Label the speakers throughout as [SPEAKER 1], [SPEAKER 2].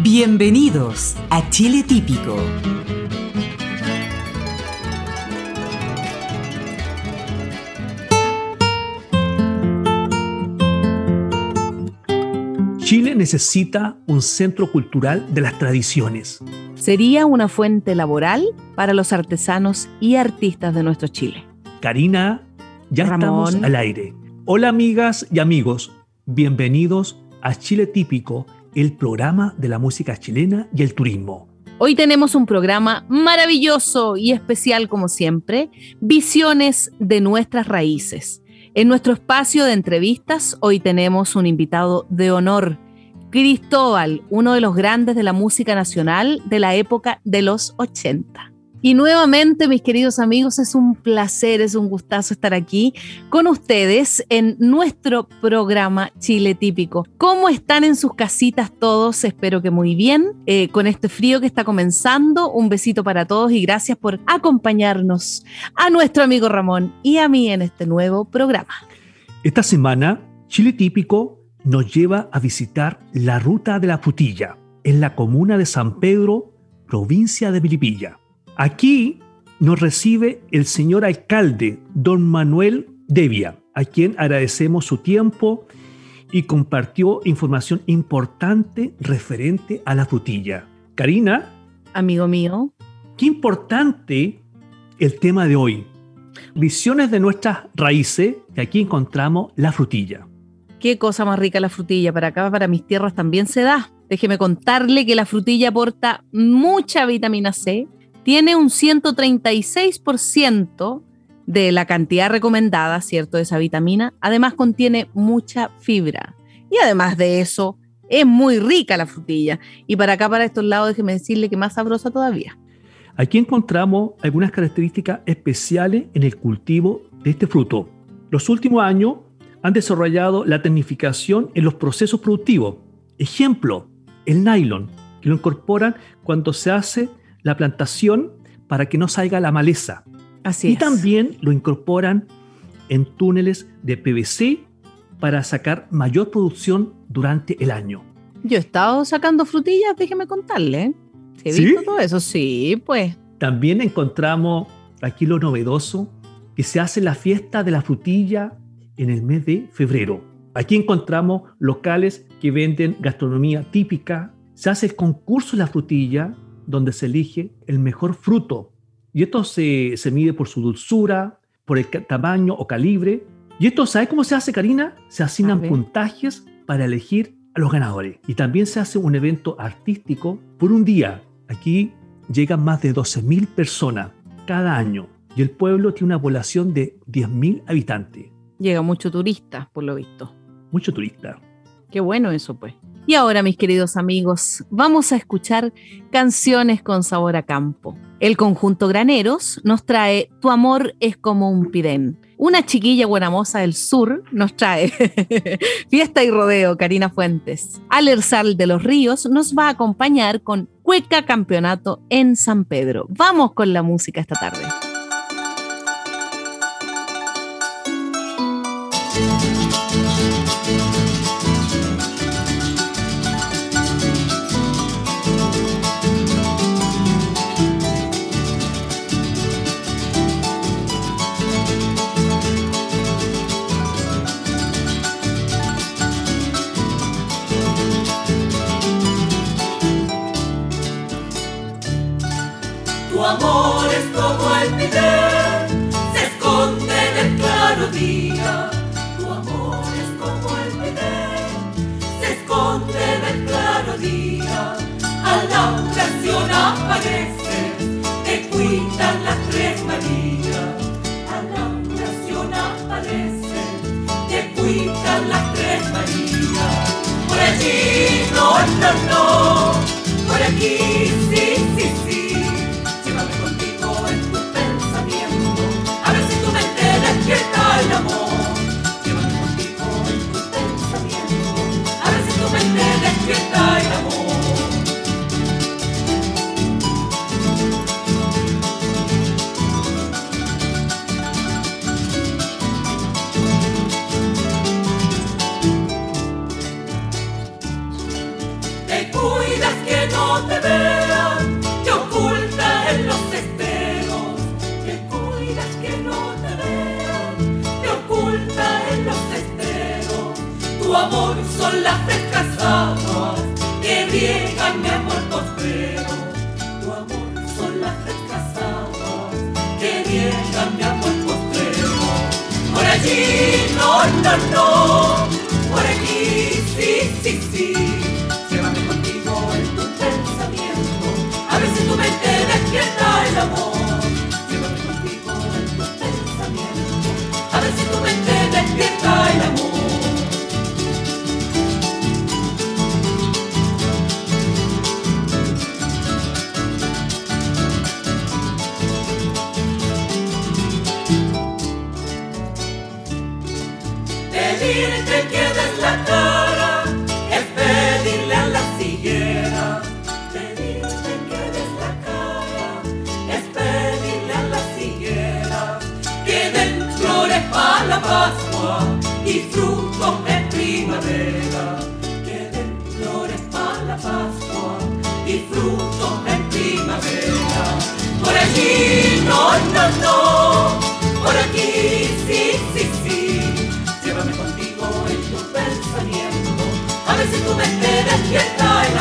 [SPEAKER 1] Bienvenidos a Chile Típico.
[SPEAKER 2] Chile necesita un centro cultural de las tradiciones.
[SPEAKER 3] Sería una fuente laboral para los artesanos y artistas de nuestro Chile.
[SPEAKER 2] Karina, ya estamos al aire. Hola amigas y amigos, bienvenidos a Chile Típico el programa de la música chilena y el turismo.
[SPEAKER 3] Hoy tenemos un programa maravilloso y especial como siempre, Visiones de nuestras raíces. En nuestro espacio de entrevistas hoy tenemos un invitado de honor, Cristóbal, uno de los grandes de la música nacional de la época de los 80. Y nuevamente, mis queridos amigos, es un placer, es un gustazo estar aquí con ustedes en nuestro programa Chile Típico. ¿Cómo están en sus casitas todos? Espero que muy bien. Eh, con este frío que está comenzando, un besito para todos y gracias por acompañarnos a nuestro amigo Ramón y a mí en este nuevo programa.
[SPEAKER 2] Esta semana, Chile Típico nos lleva a visitar la Ruta de la Frutilla en la comuna de San Pedro, provincia de Milipilla. Aquí nos recibe el señor alcalde, don Manuel Devia, a quien agradecemos su tiempo y compartió información importante referente a la frutilla. Karina.
[SPEAKER 3] Amigo mío.
[SPEAKER 2] Qué importante el tema de hoy. Visiones de nuestras raíces, y aquí encontramos la frutilla.
[SPEAKER 3] Qué cosa más rica la frutilla. Para acá, para mis tierras también se da. Déjeme contarle que la frutilla aporta mucha vitamina C, tiene un 136% de la cantidad recomendada, ¿cierto?, de esa vitamina. Además contiene mucha fibra. Y además de eso, es muy rica la frutilla. Y para acá, para estos lados, déjeme decirle que más sabrosa todavía.
[SPEAKER 2] Aquí encontramos algunas características especiales en el cultivo de este fruto. Los últimos años han desarrollado la tecnificación en los procesos productivos. Ejemplo, el nylon, que lo incorporan cuando se hace la plantación para que no salga la maleza.
[SPEAKER 3] Así
[SPEAKER 2] y también lo incorporan en túneles de PVC para sacar mayor producción durante el año.
[SPEAKER 3] Yo he estado sacando frutillas, déjeme contarle. ¿He visto todo eso? Sí, pues.
[SPEAKER 2] También encontramos aquí lo novedoso, que se hace la fiesta de la frutilla en el mes de febrero. Aquí encontramos locales que venden gastronomía típica, se hace el concurso de la frutilla donde se elige el mejor fruto. Y esto se, mide por su dulzura, por el tamaño o calibre. Y esto, ¿sabe cómo se hace, Karina? Se asignan puntajes para elegir a los ganadores. Y también se hace un evento artístico por un día. Aquí llegan más de 12.000 personas cada año. Y el pueblo tiene una población de 10.000 habitantes.
[SPEAKER 3] Llega mucho turista, por lo visto.
[SPEAKER 2] Mucho turista.
[SPEAKER 3] Qué bueno eso, pues. Y ahora, mis queridos amigos, vamos a escuchar canciones con sabor a campo. El conjunto Graneros nos trae Tu amor es como un pidén. Una chiquilla buenamosa del sur nos trae Fiesta y Rodeo, Karina Fuentes. Alersal de los Ríos nos va a acompañar con Cueca Campeonato en San Pedro. Vamos con la música esta tarde.
[SPEAKER 4] Se esconde en el claro día. Tu amor es como el pidel, se esconde en el claro día. A la oración aparece, te cuidan las tres Marías. A la oración aparece, te cuidan las tres Marías. Por allí, no, no, no. despierta no te vean, te oculta en los esteros. Te cuidas que no te vean, te oculta en los esteros. Tu amor son las frescas aguas que riegan mi amor postrero. Tu amor son las frescas aguas que riegan mi amor postrero. Por allí no, no, no, por aquí sí, sí, la cara es pedirle a la siguiera. Pedirte que des la cara pedirle a la siguiera. Que den flores para la Pascua y frutos en primavera. Que den flores para la Pascua y frutos en primavera. Por allí no.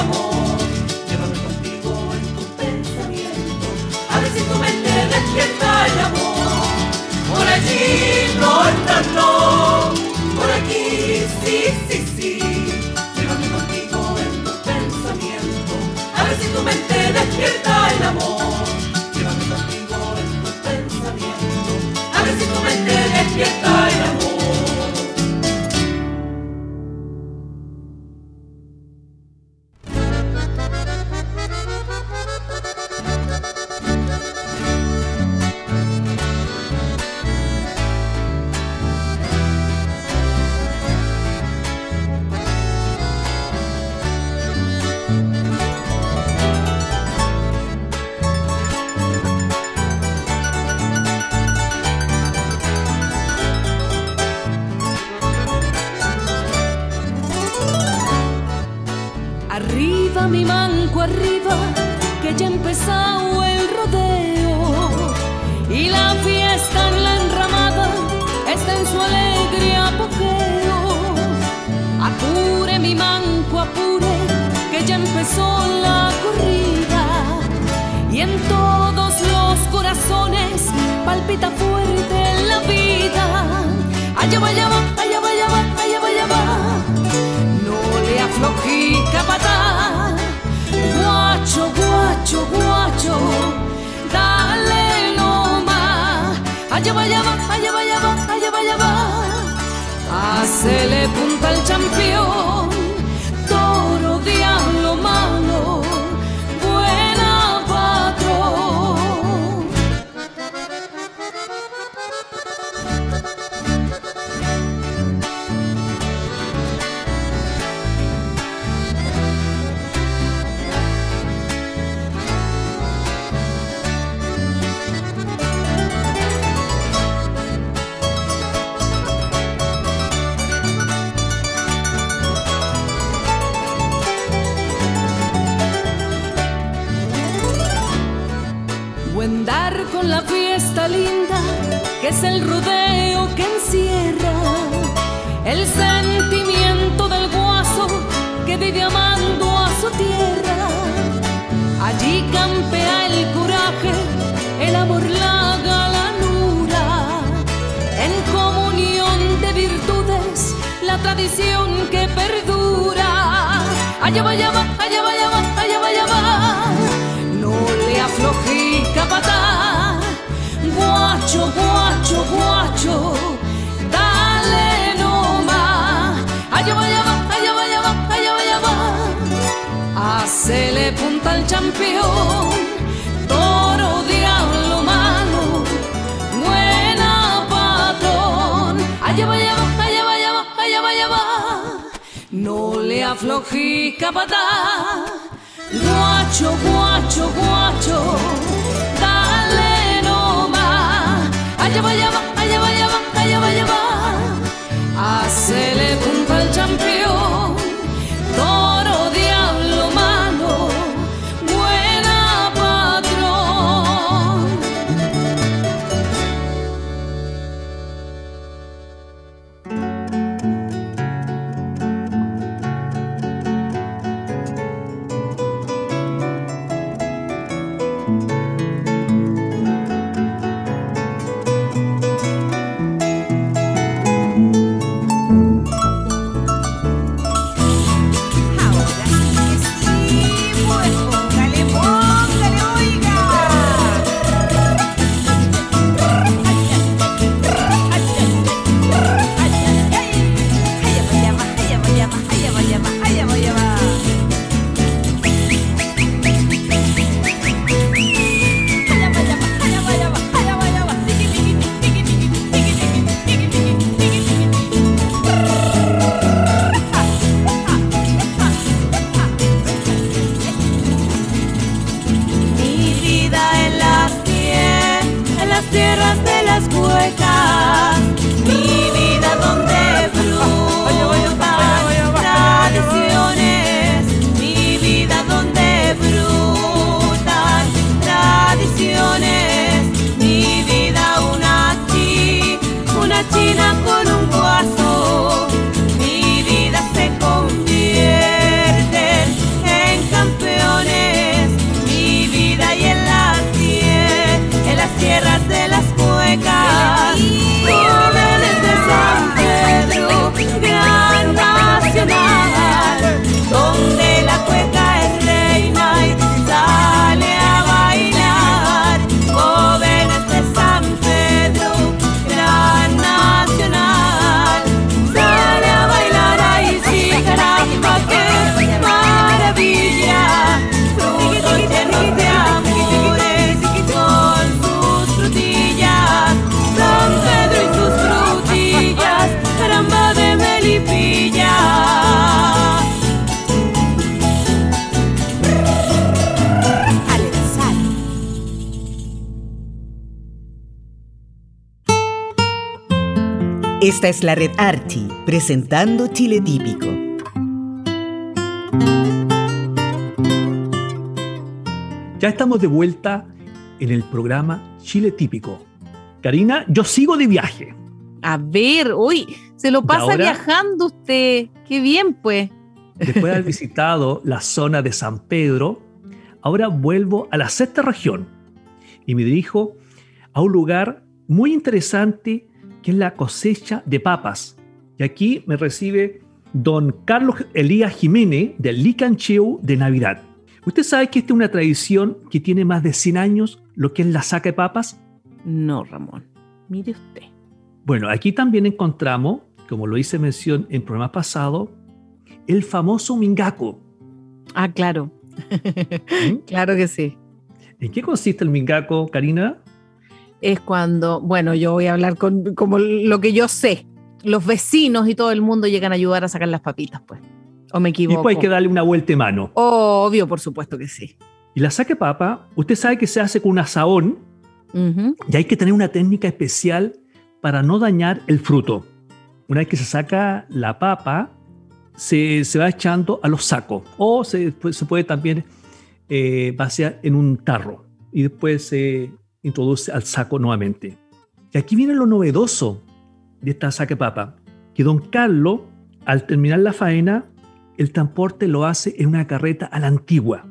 [SPEAKER 4] Llévame contigo en tu pensamiento, a ver si tu mente despierta el amor. Por allí no, no, no, por aquí sí, sí, sí. Llévame contigo en tu pensamiento, a ver si tu mente despierta el amor.
[SPEAKER 5] La fiesta linda, que es el rodeo que encierra el sentimiento del guaso que vive amando a su tierra. Allí campea el coraje, el amor, la galanura, en comunión de virtudes, la tradición que perdura. Allá va, allá va, Punta al campeón, toro, diablo malo, buena patrón. Allá va, allá va, allá va, allá va, allá va. No le
[SPEAKER 6] a flojica patá. Guacho, guacho, guacho, dale nomás. Allá va, allá va, allá va, allá va, allá va, allá va. Hacele punta al campeón,
[SPEAKER 1] Esta es la red Archie, presentando Chile Típico.
[SPEAKER 2] Ya estamos de vuelta en el programa Chile Típico. Karina, yo sigo de viaje.
[SPEAKER 3] A ver, uy, se lo pasa
[SPEAKER 2] ahora?
[SPEAKER 3] viajando usted. Qué bien, pues.
[SPEAKER 2] Después de haber visitado la zona de San Pedro, ahora vuelvo a la sexta región y me dirijo a un lugar muy interesante que es la cosecha de papas. Y aquí me recibe don Carlos Elías Jiménez del Licancheu de Navidad. ¿Usted sabe que esta es una tradición que tiene más de 100 años, lo que es la saca de papas?
[SPEAKER 3] No, Ramón. Mire usted.
[SPEAKER 2] Bueno, aquí también encontramos, como lo hice mención en programas pasados, el famoso mingaco.
[SPEAKER 3] Ah, claro.
[SPEAKER 2] ¿Mm?
[SPEAKER 3] claro que sí.
[SPEAKER 2] ¿En qué consiste el mingaco, Karina?
[SPEAKER 3] Es cuando, bueno, yo voy a hablar con como lo que yo sé. Los vecinos y todo el mundo llegan a ayudar a sacar las papitas, pues. ¿O me
[SPEAKER 2] Y
[SPEAKER 3] equivoco?
[SPEAKER 2] después hay que darle una vuelta de mano.
[SPEAKER 3] Obvio, por supuesto que sí.
[SPEAKER 2] Y la saque papa, usted sabe que se hace con un asaón y hay que tener una técnica especial para no dañar el fruto. Una vez que se saca la papa, se, se va echando a los sacos o se, se puede también eh, vaciar en un tarro y después se introduce al saco nuevamente. Y aquí viene lo novedoso de esta saque papa, que don Carlos, al terminar la faena, el transporte lo hace en una carreta a la antigua.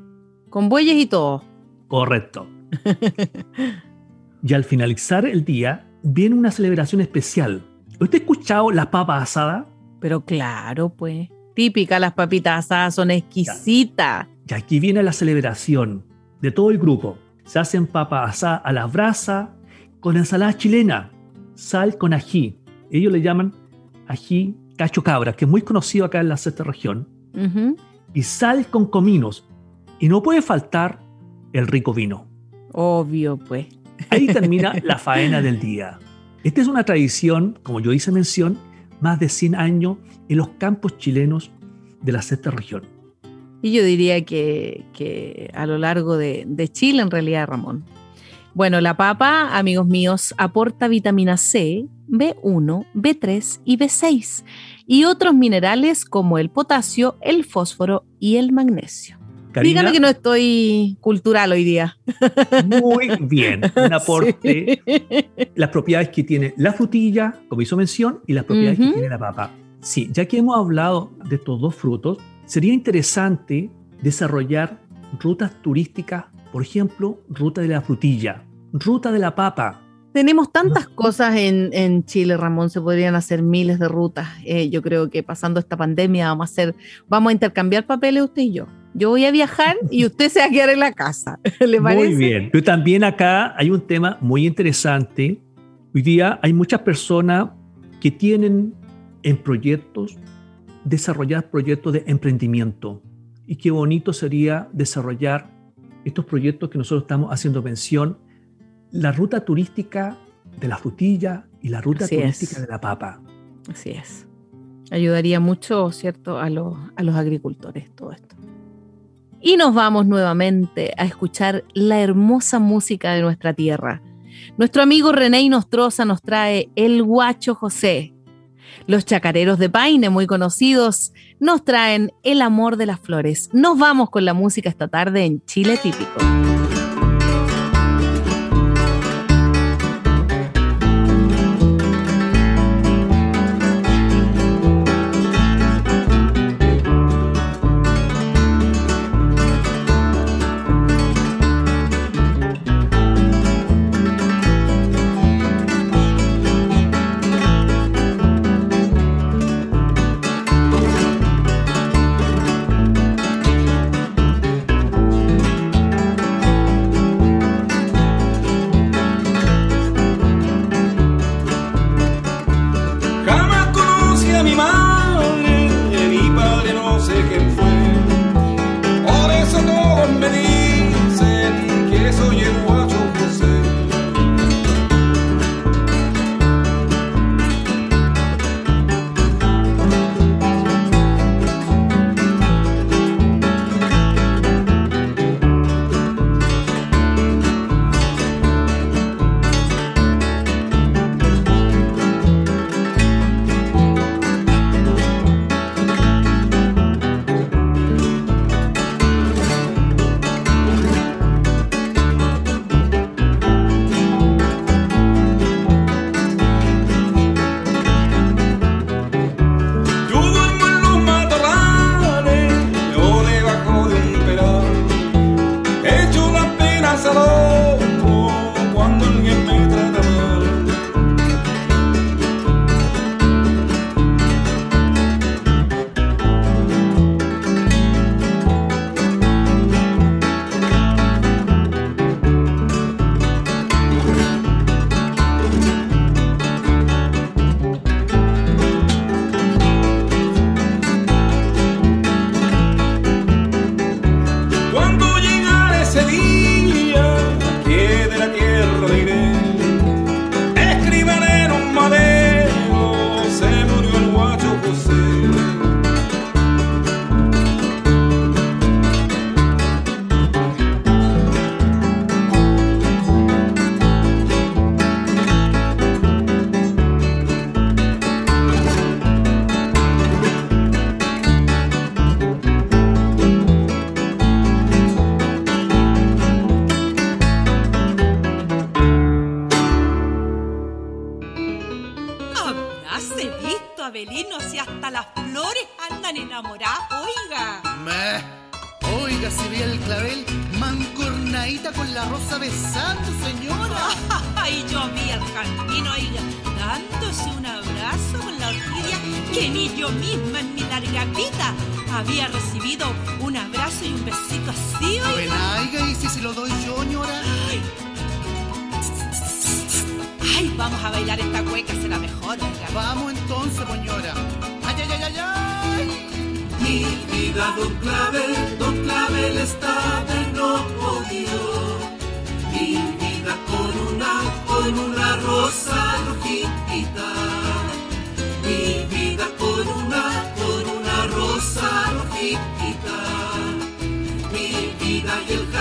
[SPEAKER 3] Con bueyes y todo.
[SPEAKER 2] Correcto. y al finalizar el día, viene una celebración especial. ¿Usted ha escuchado la papa asada?
[SPEAKER 3] Pero claro, pues. Típica, las papitas asadas son exquisitas.
[SPEAKER 2] Y aquí viene la celebración de todo el grupo. Se hacen papas a la brasa con ensalada chilena, sal con ají. Ellos le llaman ají cacho cabra, que es muy conocido acá en la sexta región. Y sal con cominos. Y no puede faltar el rico vino.
[SPEAKER 3] Obvio, pues.
[SPEAKER 2] Ahí termina la faena del día. Esta es una tradición, como yo hice mención, más de 100 años en los campos chilenos de la sexta región.
[SPEAKER 3] Y yo diría que, que a lo largo de, de Chile, en realidad, Ramón. Bueno, la papa, amigos míos, aporta vitamina C, B1, B3 y B6 y otros minerales como el potasio, el fósforo y el magnesio.
[SPEAKER 2] Karina,
[SPEAKER 3] Dígame que no estoy cultural hoy día.
[SPEAKER 2] muy bien, un aporte.
[SPEAKER 3] Sí.
[SPEAKER 2] Las propiedades que tiene la frutilla, como hizo mención, y las propiedades que tiene la papa. Sí, ya que hemos hablado de estos dos frutos, sería interesante desarrollar rutas turísticas, por ejemplo, ruta de la frutilla, ruta de la papa.
[SPEAKER 3] Tenemos tantas cosas en, en Chile, Ramón, se podrían hacer miles de rutas. Eh, yo creo que pasando esta pandemia vamos a hacer, vamos a intercambiar papeles usted y yo. Yo voy a viajar y usted se va a quedar en la casa. ¿Le parece?
[SPEAKER 2] Muy bien. Pero también acá hay un tema muy interesante. Hoy día hay muchas personas que tienen en proyectos, desarrollar proyectos de emprendimiento. Y qué bonito sería desarrollar estos proyectos que nosotros estamos haciendo mención, la ruta turística de la frutilla y la ruta
[SPEAKER 3] Así
[SPEAKER 2] turística
[SPEAKER 3] es.
[SPEAKER 2] de la papa.
[SPEAKER 3] Así es. Ayudaría mucho, ¿cierto?, a los, a los agricultores todo esto. Y nos vamos nuevamente a escuchar la hermosa música de nuestra tierra. Nuestro amigo René Nostroza nos trae El Guacho José. Los chacareros de Paine, muy conocidos, nos traen El Amor de las Flores. Nos vamos con la música esta tarde en Chile Típico.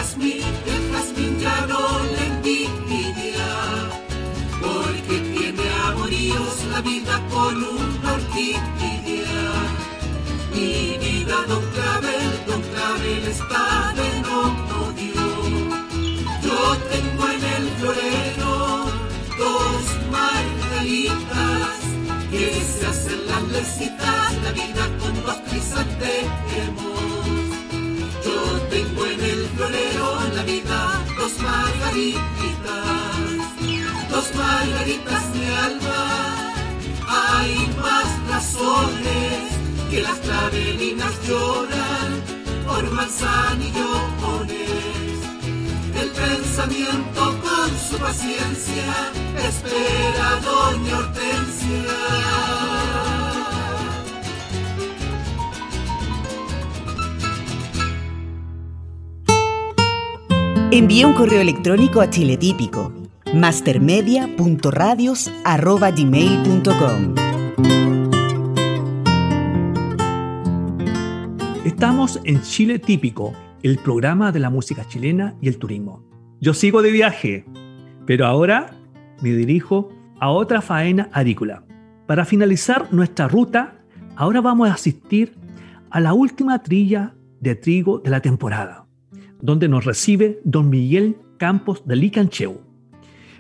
[SPEAKER 7] Jazmín, el jazmín ya no le envidia, porque tiene amoríos la vida con una orquídea. Mi vida, don Clavel, don Clavel está de odio. Yo tengo en el florero dos margaritas que se hacen las lecitas, la vida con dos crisantemos. Tengo en florero la vida dos margaritas, dos margaritas de alma. Hay más razones que las clavelinas lloran por manzanillones. El pensamiento con su paciencia espera doña Hortensia.
[SPEAKER 1] Envía un correo electrónico a chiletípico mastermedia.radios@gmail.com.
[SPEAKER 2] Estamos en Chile Típico, el programa de la música chilena y el turismo. Yo sigo de viaje, pero ahora me dirijo a otra faena agrícola. Para finalizar nuestra ruta, ahora vamos a asistir a la última trilla de trigo de la temporada, donde nos recibe don Miguel Campos de Licancheu.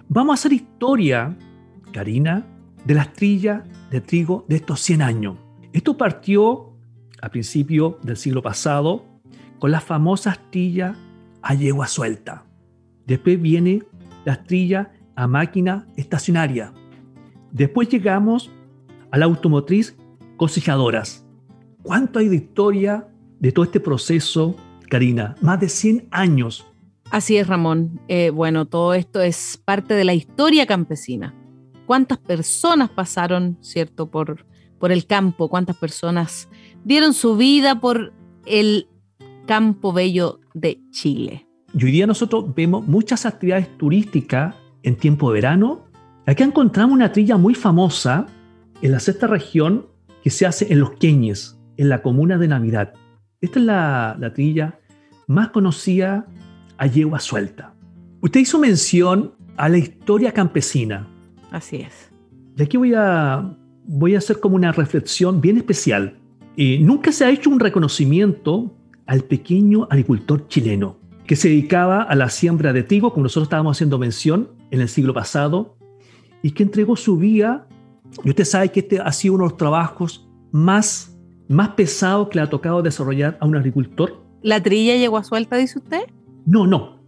[SPEAKER 2] Vamos a hacer historia, Karina, de las trillas de trigo de estos 100 años. Esto partió a principios del siglo pasado con las famosas trillas a yegua suelta. Después viene las trillas a máquina estacionaria. Después llegamos a la automotriz cosechadoras. ¿Cuánto hay de historia de todo este proceso, Karina? Más de 100 años.
[SPEAKER 3] Así es, Ramón. Eh, bueno, todo esto es parte de la historia campesina. ¿Cuántas personas pasaron, cierto, por, por el campo? ¿Cuántas personas dieron su vida por el campo bello de Chile?
[SPEAKER 2] Y hoy día nosotros vemos muchas actividades turísticas en tiempo de verano. Aquí encontramos una trilla muy famosa en la sexta región que se hace en Los Queñes, en la comuna de Navidad. Esta es la, la trilla más conocida a yegua suelta. Usted hizo mención a la historia campesina.
[SPEAKER 3] Así es.
[SPEAKER 2] Y aquí voy a, voy a hacer como una reflexión bien especial. Eh, nunca se ha hecho un reconocimiento al pequeño agricultor chileno que se dedicaba a la siembra de trigo, como nosotros estábamos haciendo mención en el siglo pasado, y que entregó su vida. Y usted sabe que este ha sido uno de los trabajos más, más pesados que le ha tocado desarrollar a un agricultor.
[SPEAKER 3] ¿La trilla llegó a suelta, dice usted?
[SPEAKER 2] No, no.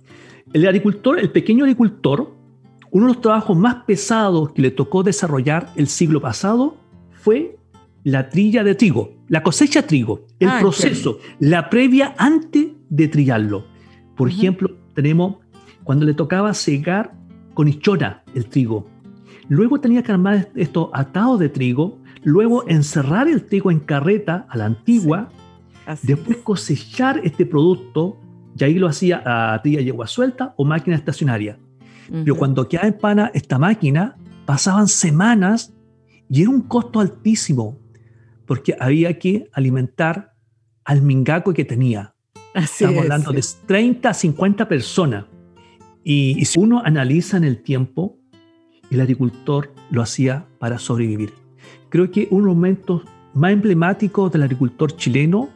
[SPEAKER 2] El agricultor, el pequeño agricultor, uno de los trabajos más pesados que le tocó desarrollar el siglo pasado fue la trilla de trigo, la cosecha de trigo, el
[SPEAKER 3] Ah,
[SPEAKER 2] proceso, la previa antes de trillarlo. Por ejemplo, tenemos cuando le tocaba cegar con hichona el trigo. Luego tenía que armar estos atados de trigo, luego encerrar el trigo en carreta a la antigua,
[SPEAKER 3] Así
[SPEAKER 2] después
[SPEAKER 3] es.
[SPEAKER 2] cosechar este producto, y ahí lo hacía a trilla yegua suelta o máquina estacionaria. Pero
[SPEAKER 3] Ujú.
[SPEAKER 2] cuando quedaba en pana esta máquina, pasaban semanas y era un costo altísimo, porque había que alimentar al mingaco que tenía.
[SPEAKER 3] Así
[SPEAKER 2] Estamos
[SPEAKER 3] es,
[SPEAKER 2] hablando
[SPEAKER 3] sí.
[SPEAKER 2] de 30 a 50 personas. Y, y si uno analiza en el tiempo, el agricultor lo hacía para sobrevivir. Creo que uno de los momentos más emblemáticos del agricultor chileno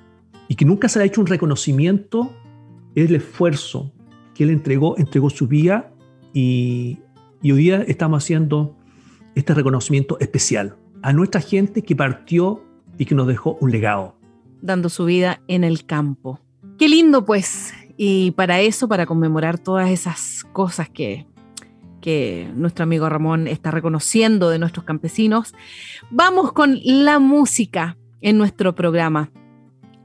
[SPEAKER 2] y que nunca se le ha hecho un reconocimiento es el esfuerzo que él entregó, entregó su vida y, y hoy día estamos haciendo este reconocimiento especial a nuestra gente que partió y que nos dejó un legado.
[SPEAKER 3] dando su vida en el campo. Qué lindo, pues. Y para eso, para conmemorar todas esas cosas que, que nuestro amigo Ramón está reconociendo de nuestros campesinos, vamos con la música en nuestro programa.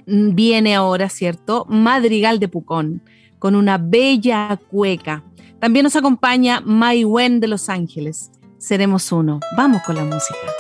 [SPEAKER 3] Viene ahora, ¿cierto? Madrigal de Pucón, con una bella cueca. También nos acompaña Mai Wen de Los Ángeles. Seremos uno. Vamos con la música.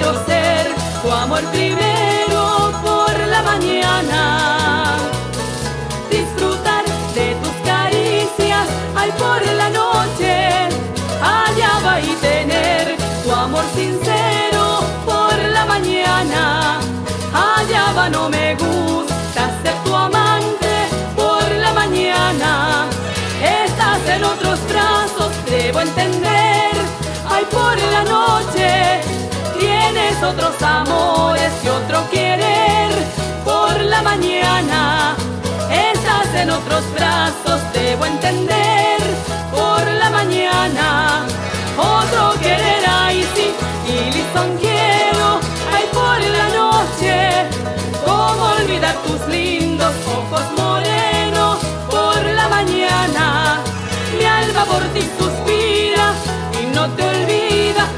[SPEAKER 5] Quiero ser tu amor primero por la mañana. Disfrutar de tus caricias, ay por la noche, allá va y tener tu amor sincero por la mañana. Allá va, no me gusta ser tu amante por la mañana. Estás en otros brazos, debo entender. Ay, por la noche otros amores y otro querer. Por la mañana estás en otros brazos, debo entender. Por la mañana otro querer, ay sí, y lisonjero, ay por la noche, cómo olvidar tus lindos ojos morenos, por la mañana, mi alma por ti suspira y no te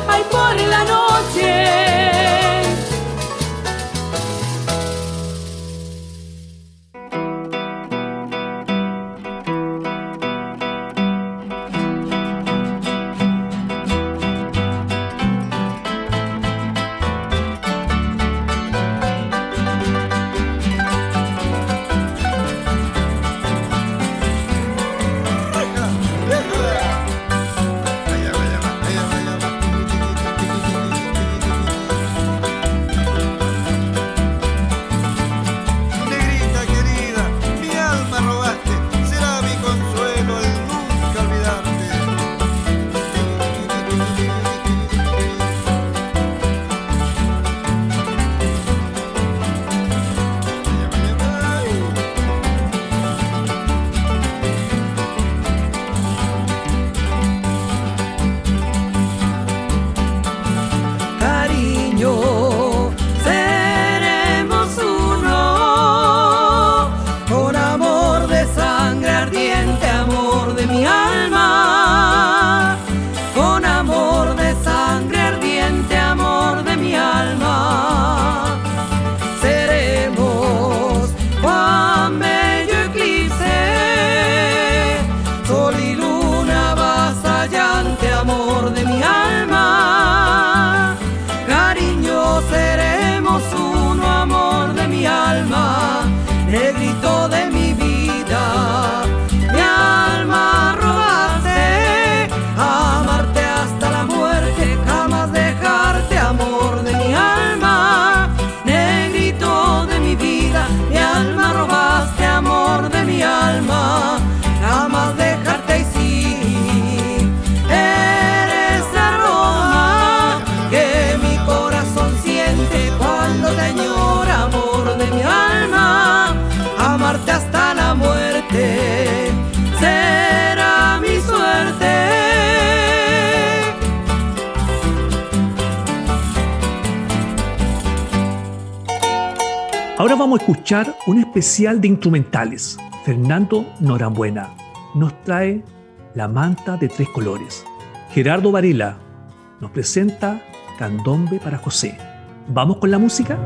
[SPEAKER 5] ay por la noche.
[SPEAKER 2] Vamos a escuchar un especial de instrumentales. Fernando Norambuena nos trae La manta de tres colores. Gerardo Varela nos presenta Candombe para José. ¿Vamos con la música?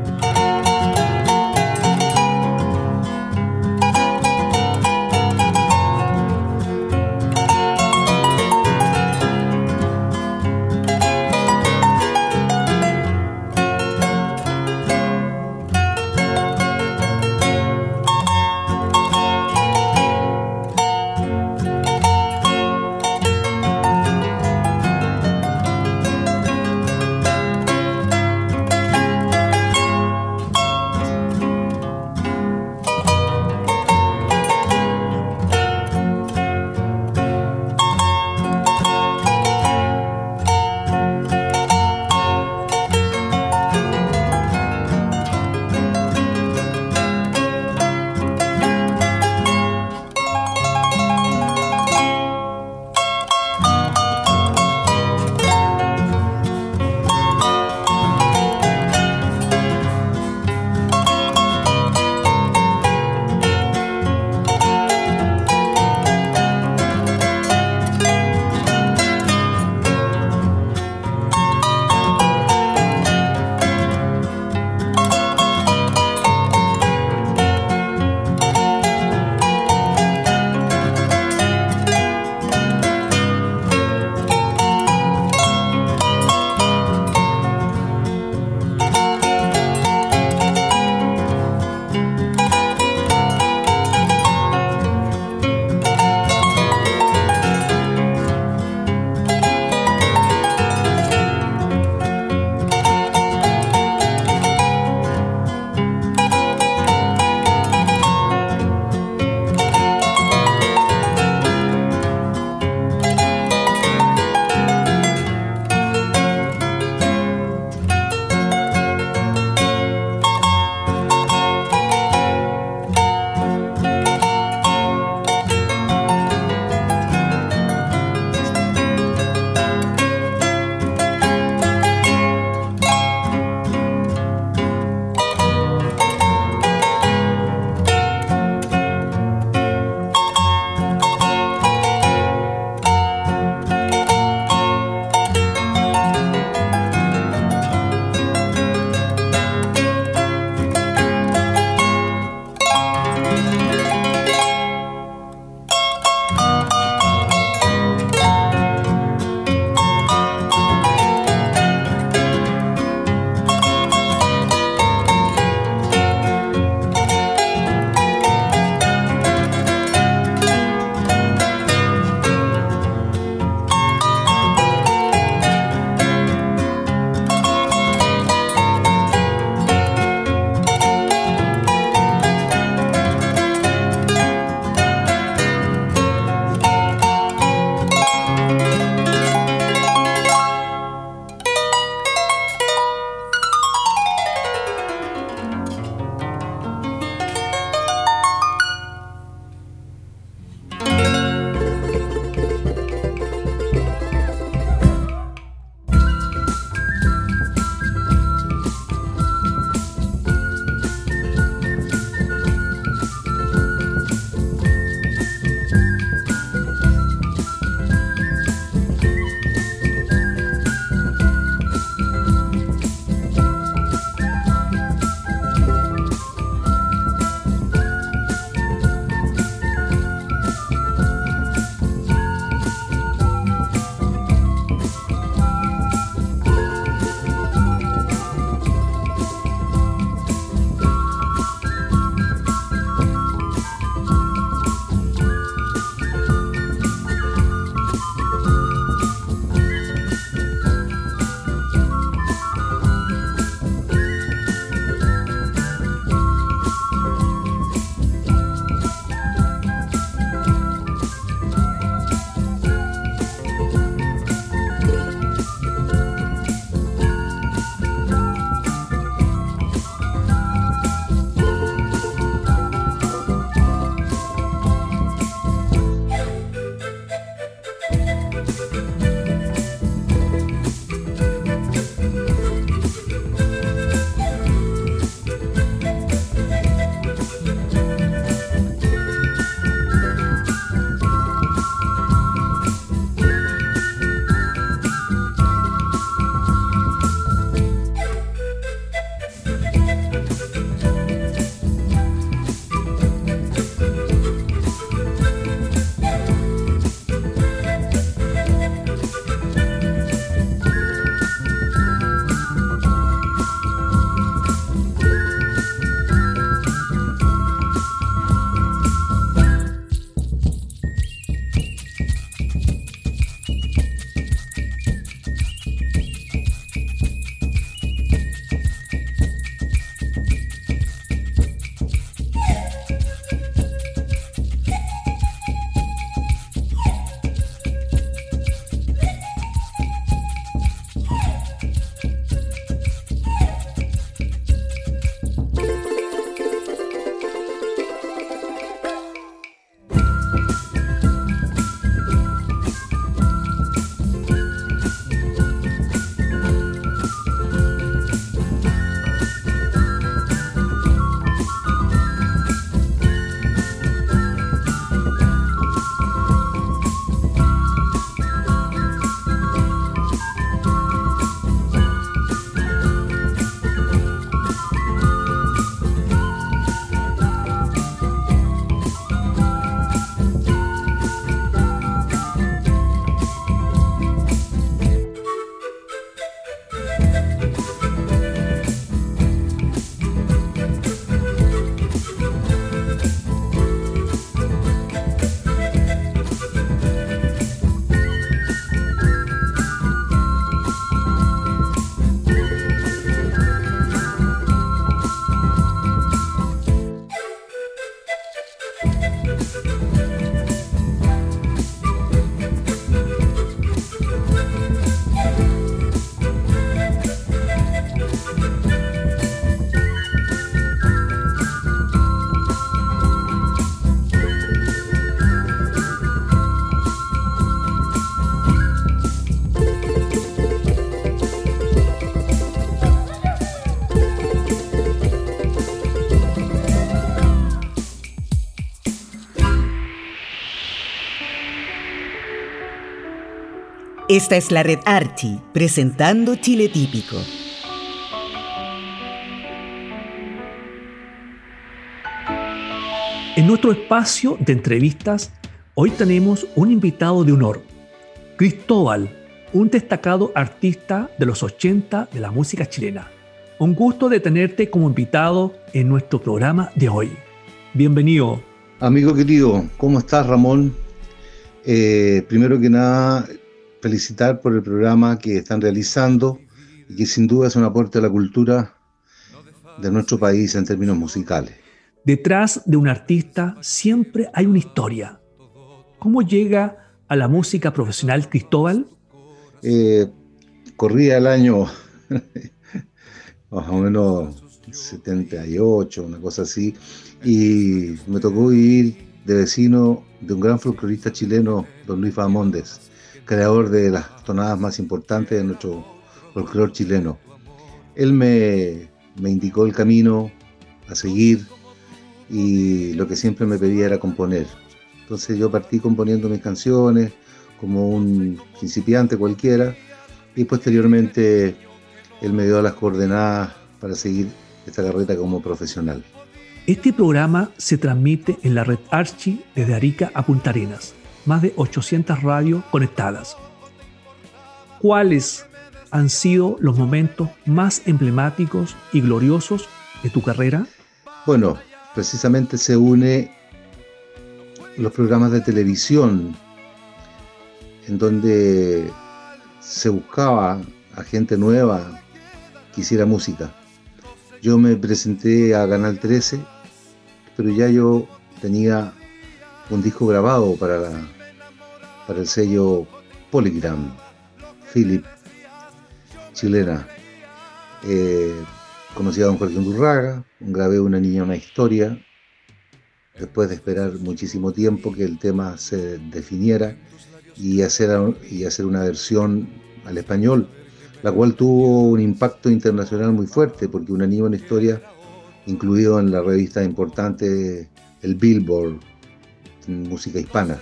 [SPEAKER 1] Esta es la red Archie, presentando Chile Típico.
[SPEAKER 2] En nuestro espacio de entrevistas, hoy tenemos un invitado de honor, Cristóbal, un destacado artista de los 80 de la música chilena. Un gusto de tenerte como invitado en nuestro programa de hoy. Bienvenido.
[SPEAKER 8] Amigo querido, ¿cómo estás Ramón? Eh, primero que nada, felicitar por el programa que están realizando y que sin duda es un aporte a la cultura de nuestro país en términos musicales.
[SPEAKER 2] Detrás de un artista siempre hay una historia. ¿Cómo llega a la música profesional Cristóbal?
[SPEAKER 8] Eh, corría el año más o menos 78, una cosa así, y me tocó vivir de vecino de un gran folclorista chileno, don Luis Famondes, creador de las tonadas más importantes de nuestro folclore chileno. Él me, indicó el camino a seguir y lo que siempre me pedía era componer. Entonces yo partí componiendo mis canciones como un principiante cualquiera y posteriormente él me dio las coordenadas para seguir esta carrera como profesional.
[SPEAKER 2] Este programa se transmite en la red Archie desde Arica a Punta Arenas, más de 800 radios conectadas. ¿Cuáles han sido los momentos más emblemáticos y gloriosos de tu carrera?
[SPEAKER 8] Bueno, precisamente se une los programas de televisión en donde se buscaba a gente nueva que hiciera música. Yo me presenté a Canal 13, pero ya yo tenía un disco grabado para, la, para el sello Polygram, Philip, chilena. Eh, conocí a don Jorge Undurraga, grabé Una niña, una historia, después de esperar muchísimo tiempo que el tema se definiera y hacer, y hacer una versión al español, la cual tuvo un impacto internacional muy fuerte, porque Una niña, una historia, incluido en la revista importante el Billboard, en música hispana.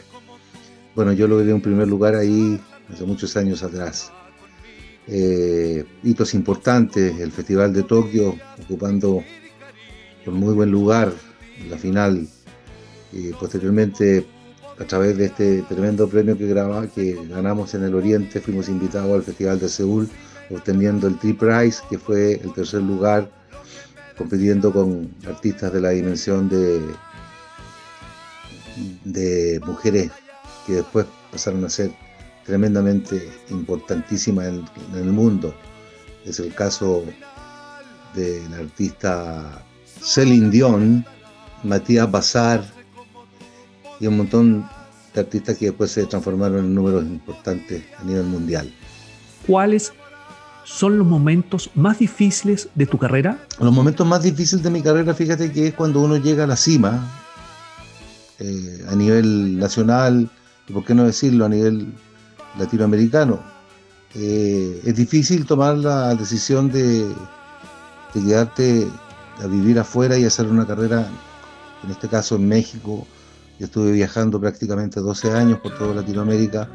[SPEAKER 8] Bueno, yo lo logré un primer lugar ahí hace muchos años atrás. Eh, hitos importantes, el Festival de Tokio ocupando un muy buen lugar en la final. Y posteriormente, a través de este tremendo premio que, graba, que ganamos en el Oriente, fuimos invitados al Festival de Seúl, obteniendo el Tri Prize, que fue el tercer lugar, compitiendo con artistas de la dimensión de mujeres que después pasaron a ser tremendamente importantísima en, en, el mundo. Es el caso del artista Celine Dion, Matías Bazar y un montón de artistas que después se transformaron en números importantes a nivel mundial.
[SPEAKER 2] ¿Cuáles son los momentos más difíciles de tu carrera?
[SPEAKER 8] Los momentos más difíciles de mi carrera, fíjate que es cuando uno llega a la cima, eh, a nivel nacional, y por qué no decirlo, a nivel latinoamericano. Eh, es difícil tomar la decisión de, quedarte a vivir afuera y hacer una carrera, en este caso en México. Yo estuve viajando prácticamente 12 años por toda Latinoamérica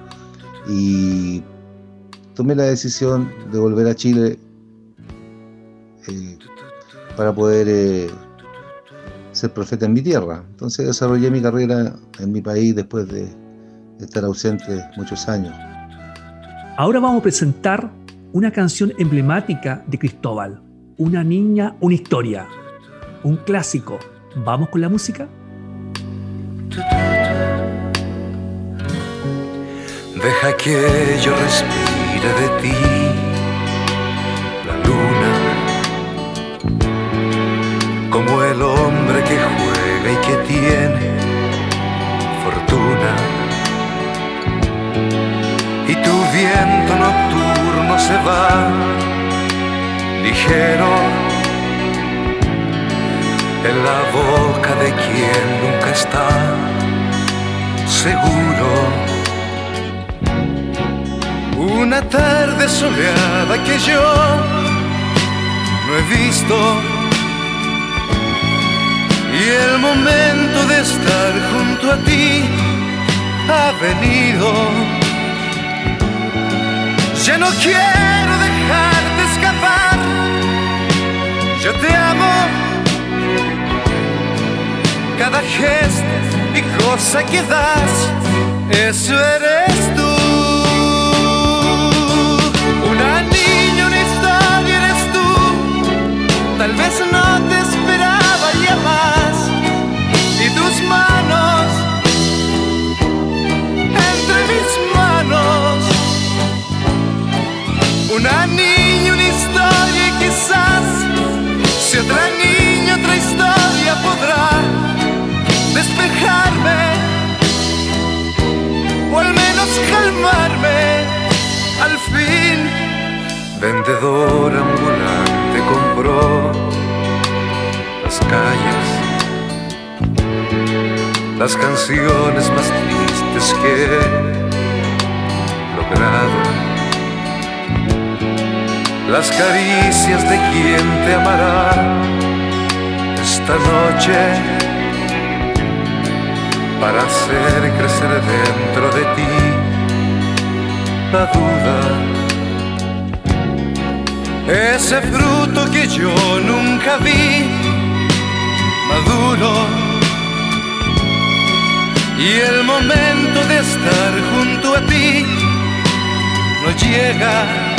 [SPEAKER 8] y tomé la decisión de volver a Chile eh, para poder eh, ser profeta en mi tierra. Entonces desarrollé mi carrera en mi país después de estar ausente muchos años.
[SPEAKER 2] Ahora vamos a presentar una canción emblemática de Cristóbal, Una niña, una historia, un clásico. ¿Vamos con la música?
[SPEAKER 9] Deja que yo respire de ti, la luna, como el hombre que juega y que tiene fortuna viento nocturno se va ligero en la boca de quien nunca está seguro. Una tarde soleada que yo no he visto y el momento de estar junto a ti ha venido no quiero dejarte escapar. Yo te amo. Cada gesto y cosa que das, eso eres tú. Quizás si otra niña, otra historia podrá despejarme o al menos calmarme al fin. Vendedor ambulante compró las calles, las canciones más tristes que he logrado, las caricias de quien te amará esta noche para hacer crecer dentro de ti la duda. Ese fruto que yo nunca vi maduro y el momento de estar junto a ti no llega.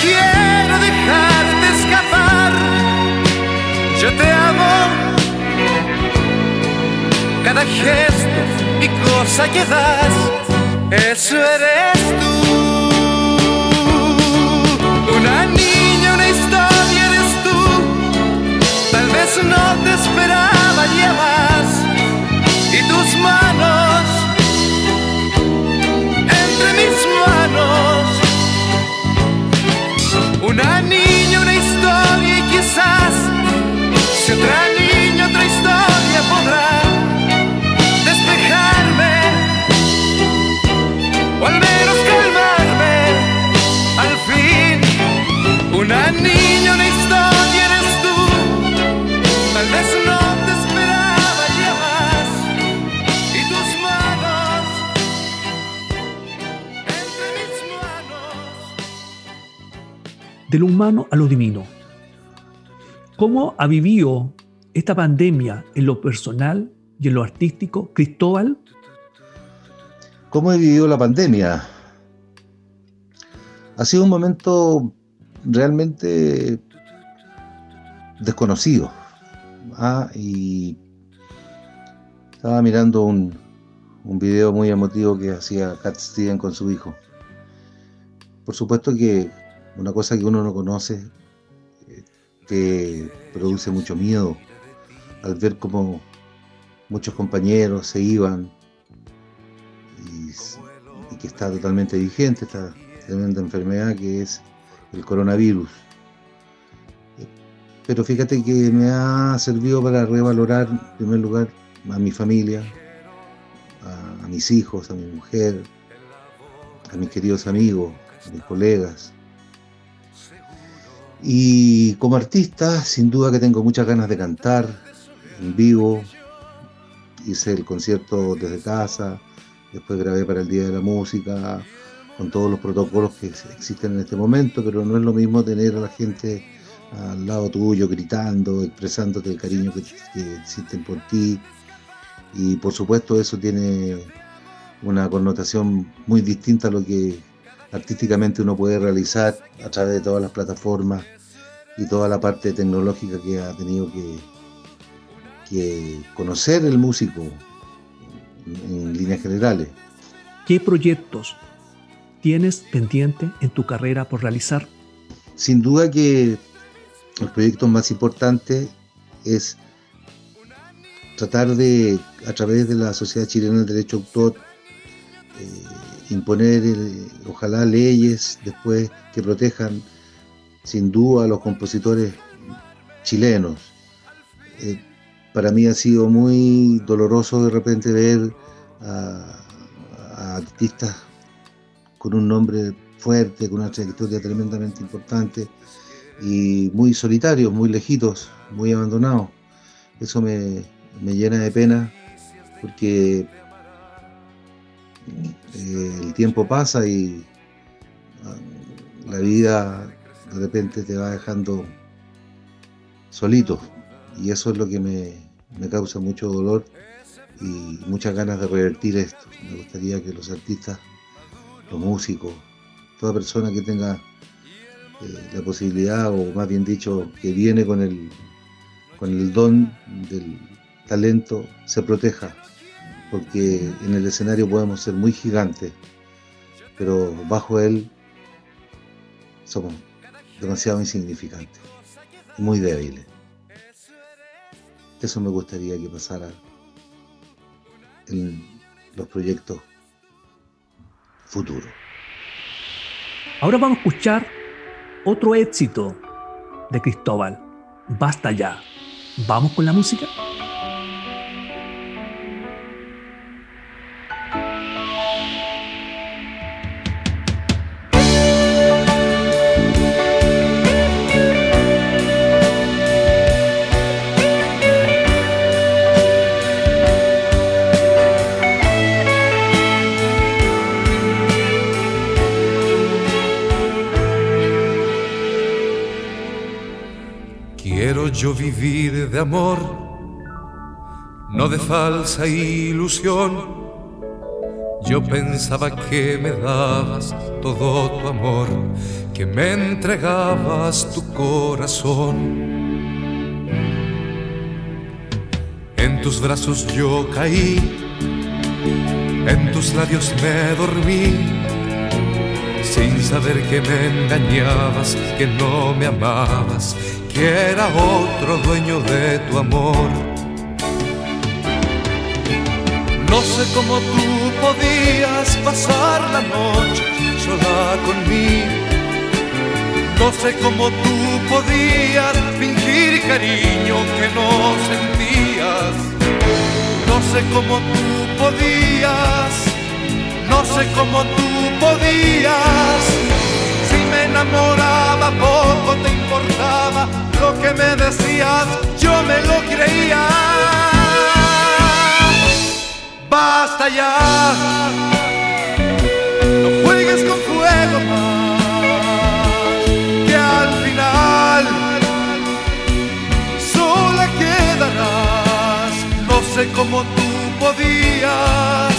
[SPEAKER 9] Quiero dejarte escapar, yo te amo cada gesto y cosa que das, eso eres tú. Una niña, una historia eres tú. Tal vez no te esperaba ya historia podrá despejarme o al menos calmarme al fin. Una niña, una historia eres tú. Tal vez no te esperaba ya más. Y tus manos, entre mis manos.
[SPEAKER 2] de lo humano a lo divino. ¿Cómo ha vivido esta pandemia en lo personal y en lo artístico Cristóbal?
[SPEAKER 8] ¿Cómo he vivido la pandemia? Ha sido un momento realmente desconocido. Ah, y estaba mirando un, un video muy emotivo que hacía Cat Steven con su hijo. Por supuesto que una cosa que uno no conoce eh, te produce mucho miedo al ver cómo muchos compañeros se iban y, que está totalmente vigente esta tremenda enfermedad que es el coronavirus. Pero fíjate que me ha servido para revalorar, en primer lugar, a mi familia, a, a mis hijos, a mi mujer, a mis queridos amigos, a mis colegas. Y como artista, sin duda que tengo muchas ganas de cantar en vivo. Hice el concierto desde casa, después grabé para el Día de la Música, con todos los protocolos que ex- existen en este momento, pero no es lo mismo tener a la gente al lado tuyo gritando, expresándote el cariño que, que sienten por ti. Y por supuesto eso tiene una connotación muy distinta a lo que artísticamente uno puede realizar a través de todas las plataformas y toda la parte tecnológica que ha tenido que, que conocer el músico en, líneas generales.
[SPEAKER 2] ¿Qué proyectos tienes pendiente en tu carrera por realizar?
[SPEAKER 8] Sin duda que los proyectos más importantes es tratar de, a través de la Sociedad Chilena del Derecho de Autor, eh, imponer, eh, ojalá, leyes después que protejan sin duda a los compositores chilenos. Eh, para mí ha sido muy doloroso de repente ver a, artistas con un nombre fuerte, con una trayectoria tremendamente importante y muy solitarios, muy lejitos, muy abandonados. Eso me, me llena de pena porque eh, el tiempo pasa y ah, la vida de repente te va dejando solito. Y eso es lo que me, causa mucho dolor y muchas ganas de revertir esto. Me gustaría que los artistas, los músicos, toda persona que tenga eh, la posibilidad, o más bien dicho, que viene con el, con el don del talento, se proteja, porque en el escenario podemos ser muy gigantes, pero bajo él somos demasiado insignificantes, muy débiles. Eso me gustaría que pasara en los proyectos futuros.
[SPEAKER 2] Ahora vamos a escuchar otro éxito de Cristóbal. Basta ya. ¿Vamos con la música?
[SPEAKER 10] Yo vivir de amor, no de falsa ilusión. Yo pensaba que me dabas todo tu amor, que me entregabas tu corazón. En tus brazos yo caí, en tus labios me dormí, sin saber que me engañabas, que no me amabas, que era otro dueño de tu amor. No sé cómo tú podías pasar la noche sola conmigo. No sé cómo tú podías fingir cariño que no sentías. No sé cómo tú podías, no sé cómo tú podías. Si me enamoraba poco te importaba lo que me decías, yo me lo creía. Basta ya, no juegues con fuego más, que al final sola quedarás. No sé cómo tú podías,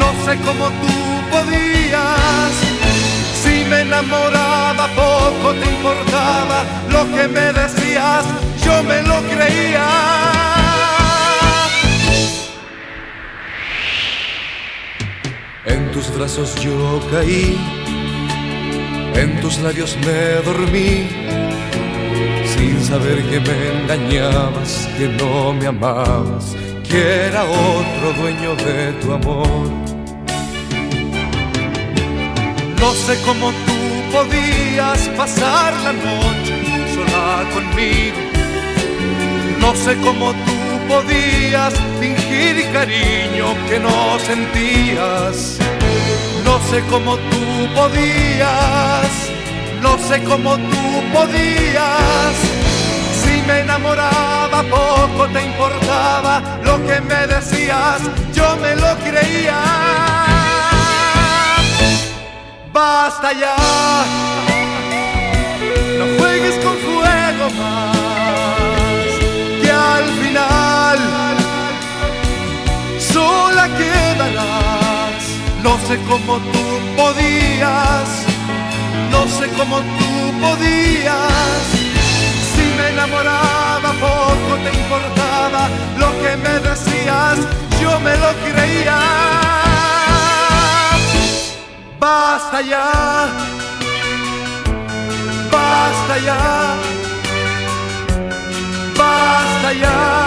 [SPEAKER 10] no sé cómo tú podías. Me enamoraba poco te importaba lo que me decías, yo me lo creía. En tus brazos yo caí, en tus labios me dormí, sin saber que me engañabas, que no me amabas, que era otro dueño de tu amor. No sé cómo tú podías pasar la noche sola conmigo. No sé cómo tú podías fingir cariño que no sentías. No sé cómo tú podías, no sé cómo tú podías. Si me enamoraba poco te importaba lo que me decías, yo me lo creía. Basta ya, no juegues con fuego más, que al final sola quedarás. No sé cómo tú podías, no sé cómo tú podías. Ya, basta ya, basta ya.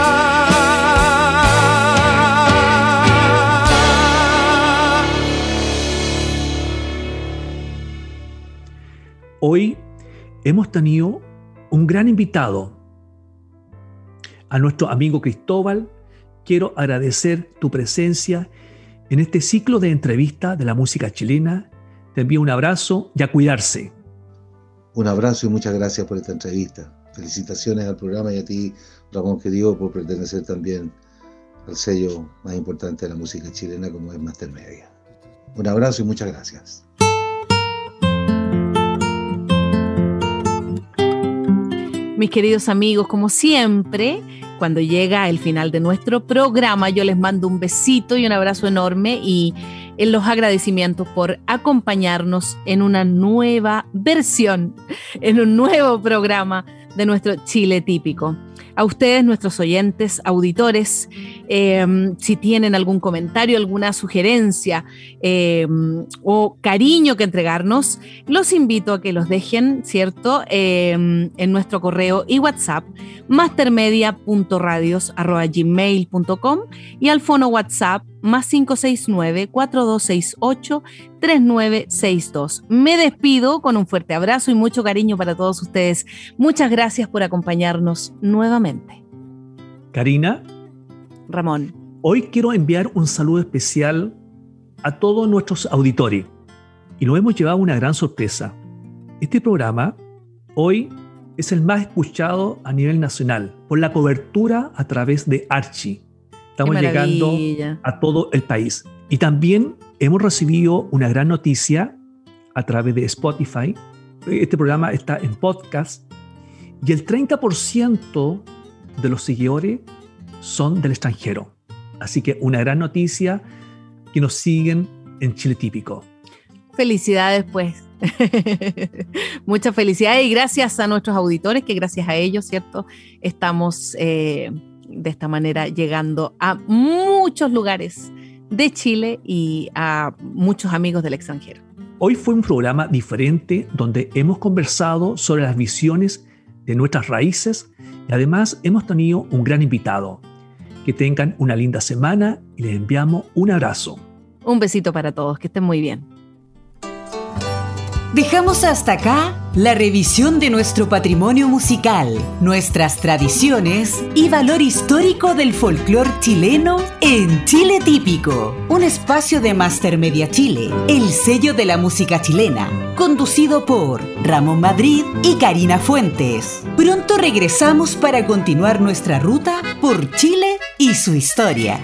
[SPEAKER 2] Hoy hemos tenido un gran invitado, a nuestro amigo Cristóbal. Quiero agradecer tu presencia en este ciclo de entrevistas de la música chilena. Te envío un abrazo y a cuidarse.
[SPEAKER 8] Un abrazo y muchas gracias por esta entrevista. Felicitaciones al programa y a ti, Ramón querido, por pertenecer también al sello más importante de la música chilena como es Master Media. Un abrazo y muchas gracias.
[SPEAKER 3] Mis queridos amigos, como siempre, cuando llega el final de nuestro programa, yo les mando un besito y un abrazo enorme y en los agradecimientos por acompañarnos en una nueva versión, en un nuevo programa de nuestro Chile típico a ustedes, nuestros oyentes, auditores, em, si tienen algún comentario, alguna sugerencia em, o cariño que entregarnos, los invito a que los dejen, ¿cierto?, em, en nuestro correo y WhatsApp, mastermedia.radios.gmail.com y al fono WhatsApp más 569-4268-3962. Me despido con un fuerte abrazo y mucho cariño para todos ustedes. Muchas gracias por acompañarnos nuevamente.
[SPEAKER 2] Karina.
[SPEAKER 3] Ramón.
[SPEAKER 2] Hoy quiero enviar un saludo especial a todos nuestros auditores y nos hemos llevado una gran sorpresa. Este programa hoy es el más escuchado a nivel nacional por la cobertura a través de Archie Estamos llegando a todo el país. Y también hemos recibido una gran noticia a través de Spotify. Este programa está en podcast y el 30% de los seguidores son del extranjero. Así que una gran noticia que nos siguen en Chile Típico.
[SPEAKER 3] Felicidades pues. Muchas felicidades y gracias a nuestros auditores, que gracias a ellos, ¿cierto? Estamos eh, de esta manera llegando a muchos lugares de Chile y a muchos amigos del extranjero.
[SPEAKER 2] Hoy fue un programa diferente donde hemos conversado sobre las visiones de nuestras raíces y además hemos tenido un gran invitado. Que tengan una linda semana y les enviamos un abrazo.
[SPEAKER 3] Un besito para todos, que estén muy bien.
[SPEAKER 1] Dejamos hasta acá la revisión de nuestro patrimonio musical, nuestras tradiciones y valor histórico del folclore chileno en Chile Típico, un espacio de Master Media Chile, el sello de la música chilena, conducido por Ramón Madrid y Karina Fuentes. Pronto regresamos para continuar nuestra ruta por Chile y su historia.